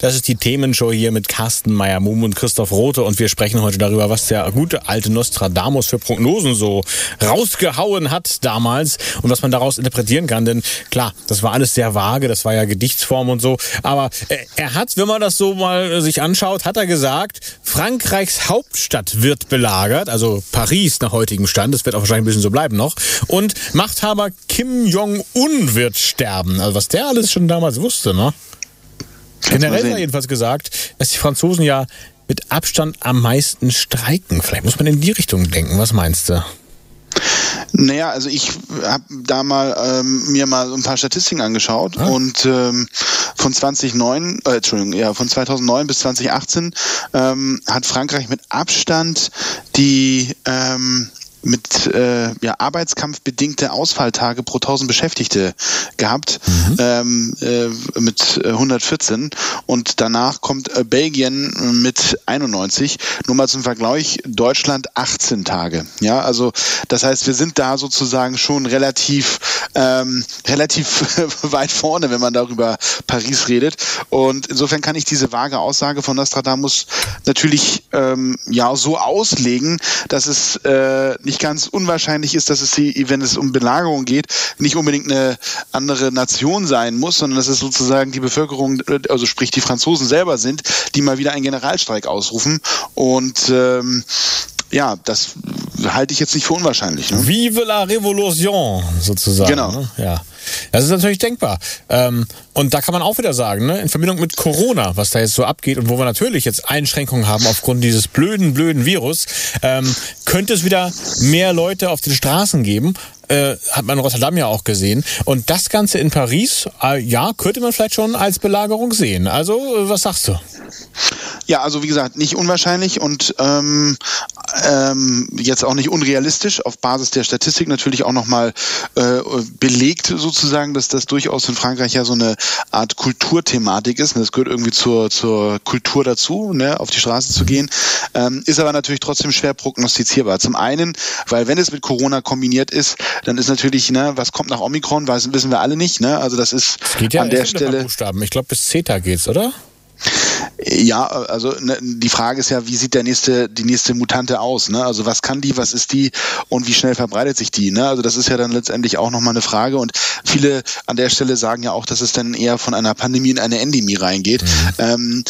Das ist die Themenshow hier mit Carsten Meyer-Mumm und Christoph Rote und wir sprechen heute darüber, was der gute alte Nostradamus für Prognosen so rausgehauen hat damals und was man daraus interpretieren kann. Denn klar, das war alles sehr vage, das war ja Gedichtsform und so. Aber äh, er hat, wenn man das so mal sich anschaut, hat er gesagt, Frankreichs Hauptstadt wird belagert, also Paris nach heutigem Stand, das wird auch wahrscheinlich ein bisschen so bleiben noch. Und Machthaber Kim Jong-un wird sterben. Also was der alles schon damals wusste, ne? Generell war jedenfalls gesagt, dass die Franzosen ja mit Abstand am meisten streiken. Vielleicht muss man in die Richtung denken. Was meinst du? Naja, also ich habe da ähm, mir mal so ein paar Statistiken angeschaut ah. und ähm, von 2009, äh, Entschuldigung, ja, von 2009 bis 2018 ähm, hat Frankreich mit Abstand die ähm, mit äh, ja, arbeitskampfbedingte Ausfalltage pro 1000 Beschäftigte gehabt mhm. ähm, äh, mit 114 und danach kommt äh, Belgien mit 91. Nur mal zum Vergleich, Deutschland 18 Tage. Ja, also das heißt, wir sind da sozusagen schon relativ ähm, relativ weit vorne, wenn man darüber Paris redet. Und insofern kann ich diese vage Aussage von Nostradamus natürlich ähm, ja so auslegen, dass es äh, nicht ganz unwahrscheinlich ist, dass es die, wenn es um Belagerung geht, nicht unbedingt eine andere Nation sein muss, sondern dass es sozusagen die Bevölkerung, also sprich die Franzosen selber sind, die mal wieder einen Generalstreik ausrufen. Und ähm, ja, das halte ich jetzt nicht für unwahrscheinlich. Ne? Vive la Révolution, sozusagen. Genau. Ne? Ja. Das ist natürlich denkbar. Ähm, und da kann man auch wieder sagen, ne, in Verbindung mit Corona, was da jetzt so abgeht und wo wir natürlich jetzt Einschränkungen haben aufgrund dieses blöden, blöden Virus, ähm, könnte es wieder mehr Leute auf den Straßen geben. Äh, hat man in Rotterdam ja auch gesehen. Und das Ganze in Paris, äh, ja, könnte man vielleicht schon als Belagerung sehen. Also, äh, was sagst du? Ja, also wie gesagt, nicht unwahrscheinlich und ähm, ähm, jetzt auch nicht unrealistisch, auf Basis der Statistik natürlich auch nochmal äh, belegt sozusagen, dass das durchaus in Frankreich ja so eine Art Kulturthematik ist. Das gehört irgendwie zur, zur Kultur dazu, ne, auf die Straße zu gehen. Ähm, ist aber natürlich trotzdem schwer prognostizierbar. Zum einen, weil wenn es mit Corona kombiniert ist, dann ist natürlich, ne, was kommt nach Omikron, wissen wir alle nicht. Ne? Also das ist das geht ja an der Stelle. Buchstaben. Ich glaube, bis Zeta geht's, oder? Ja, also ne, die Frage ist ja, wie sieht der nächste, die nächste Mutante aus? Ne? Also was kann die, was ist die und wie schnell verbreitet sich die? Ne? Also das ist ja dann letztendlich auch nochmal eine Frage. Und viele an der Stelle sagen ja auch, dass es dann eher von einer Pandemie in eine Endemie reingeht. Mhm. Ähm,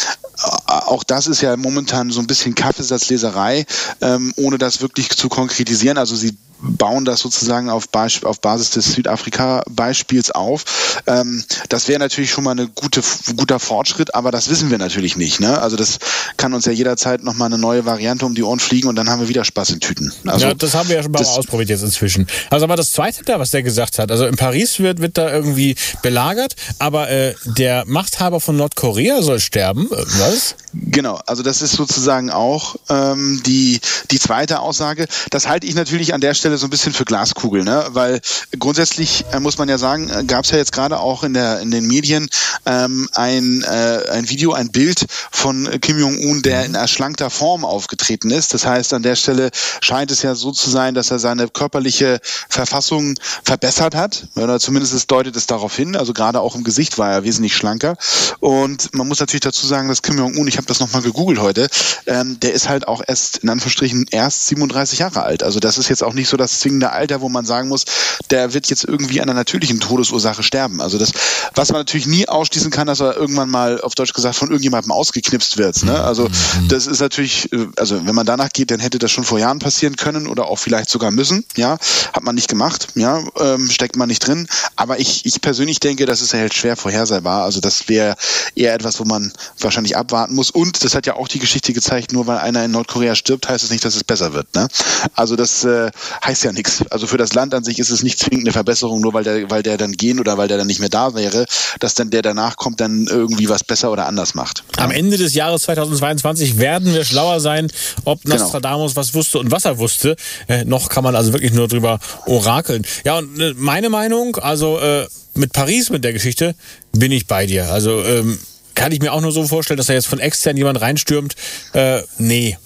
auch das ist ja momentan so ein bisschen Kaffeesatzleserei, ähm, ohne das wirklich zu konkretisieren. Also sie bauen das sozusagen auf, Beisp auf Basis des Südafrika-Beispiels auf. Ähm, das wäre natürlich schon mal ein gute, guter Fortschritt, aber das wissen wir natürlich nicht. Ne? Also das kann uns ja jederzeit nochmal eine neue Variante um die Ohren fliegen und dann haben wir wieder Spaß in Tüten. Also, ja, das haben wir ja schon mal ausprobiert jetzt inzwischen. Also aber das Zweite da, was der gesagt hat, also in Paris wird, wird da irgendwie belagert, aber äh, der Machthaber von Nordkorea soll sterben. Äh, was? Genau, also das ist sozusagen auch ähm, die, die zweite Aussage. Das halte ich natürlich an der Stelle so ein bisschen für Glaskugel, ne? weil grundsätzlich äh, muss man ja sagen, äh, gab es ja jetzt gerade auch in, der, in den Medien ähm, ein, äh, ein Video, ein Bild von Kim Jong-un, der in erschlankter Form aufgetreten ist. Das heißt, an der Stelle scheint es ja so zu sein, dass er seine körperliche Verfassung verbessert hat, oder zumindest es deutet es darauf hin. Also gerade auch im Gesicht war er wesentlich schlanker. Und man muss natürlich dazu sagen, dass Kim Jong-un, ich habe das nochmal gegoogelt heute, ähm, der ist halt auch erst in Anführungsstrichen erst 37 Jahre alt. Also das ist jetzt auch nicht so das zwingende Alter, wo man sagen muss, der wird jetzt irgendwie an einer natürlichen Todesursache sterben. Also das, was man natürlich nie ausschließen kann, dass er irgendwann mal auf Deutsch gesagt von irgendjemandem ausgeknipst wird. Ne? Also mhm. das ist natürlich, äh, also wenn man danach geht, dann hätte das schon vor Jahren passieren können oder auch vielleicht sogar müssen. Ja, hat man nicht gemacht. Ja, ähm, steckt man nicht drin. Aber ich, ich persönlich denke, das ist halt schwer vorhersehbar. Also das wäre eher etwas, wo man wahrscheinlich abwarten muss. Und das hat ja auch die Geschichte gezeigt, nur weil einer in Nordkorea stirbt, heißt es das nicht, dass es besser wird. Ne? Also das äh, heißt ja nichts. Also für das Land an sich ist es nicht zwingend eine Verbesserung, nur weil der, weil der dann gehen oder weil der dann nicht mehr da wäre, dass dann der danach kommt, dann irgendwie was besser oder anders macht. Am Ende des Jahres 2022 werden wir schlauer sein, ob Genau. Nostradamus was wusste und was er wusste. Äh, noch kann man also wirklich nur drüber orakeln. Ja, und äh, meine Meinung, also äh, mit Paris, mit der Geschichte, bin ich bei dir. Also ähm, kann ich mir auch nur so vorstellen, dass da jetzt von extern jemand reinstürmt. Äh, nee.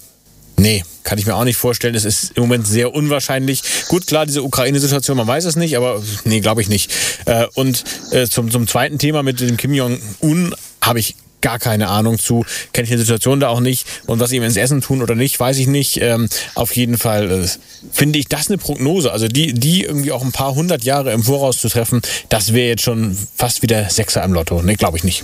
Nee, kann ich mir auch nicht vorstellen. Es ist im Moment sehr unwahrscheinlich. Gut, klar, diese Ukraine-Situation, man weiß es nicht, aber nee, glaube ich nicht. Äh, und äh, zum, zum zweiten Thema mit dem Kim Jong-un habe ich gar keine Ahnung zu, kenne ich die Situation da auch nicht und was sie ihm ins Essen tun oder nicht, weiß ich nicht. Ähm, auf jeden Fall äh, finde ich das eine Prognose, also die, die irgendwie auch ein paar hundert Jahre im Voraus zu treffen, das wäre jetzt schon fast wieder Sechser im Lotto. Nee, glaube ich nicht.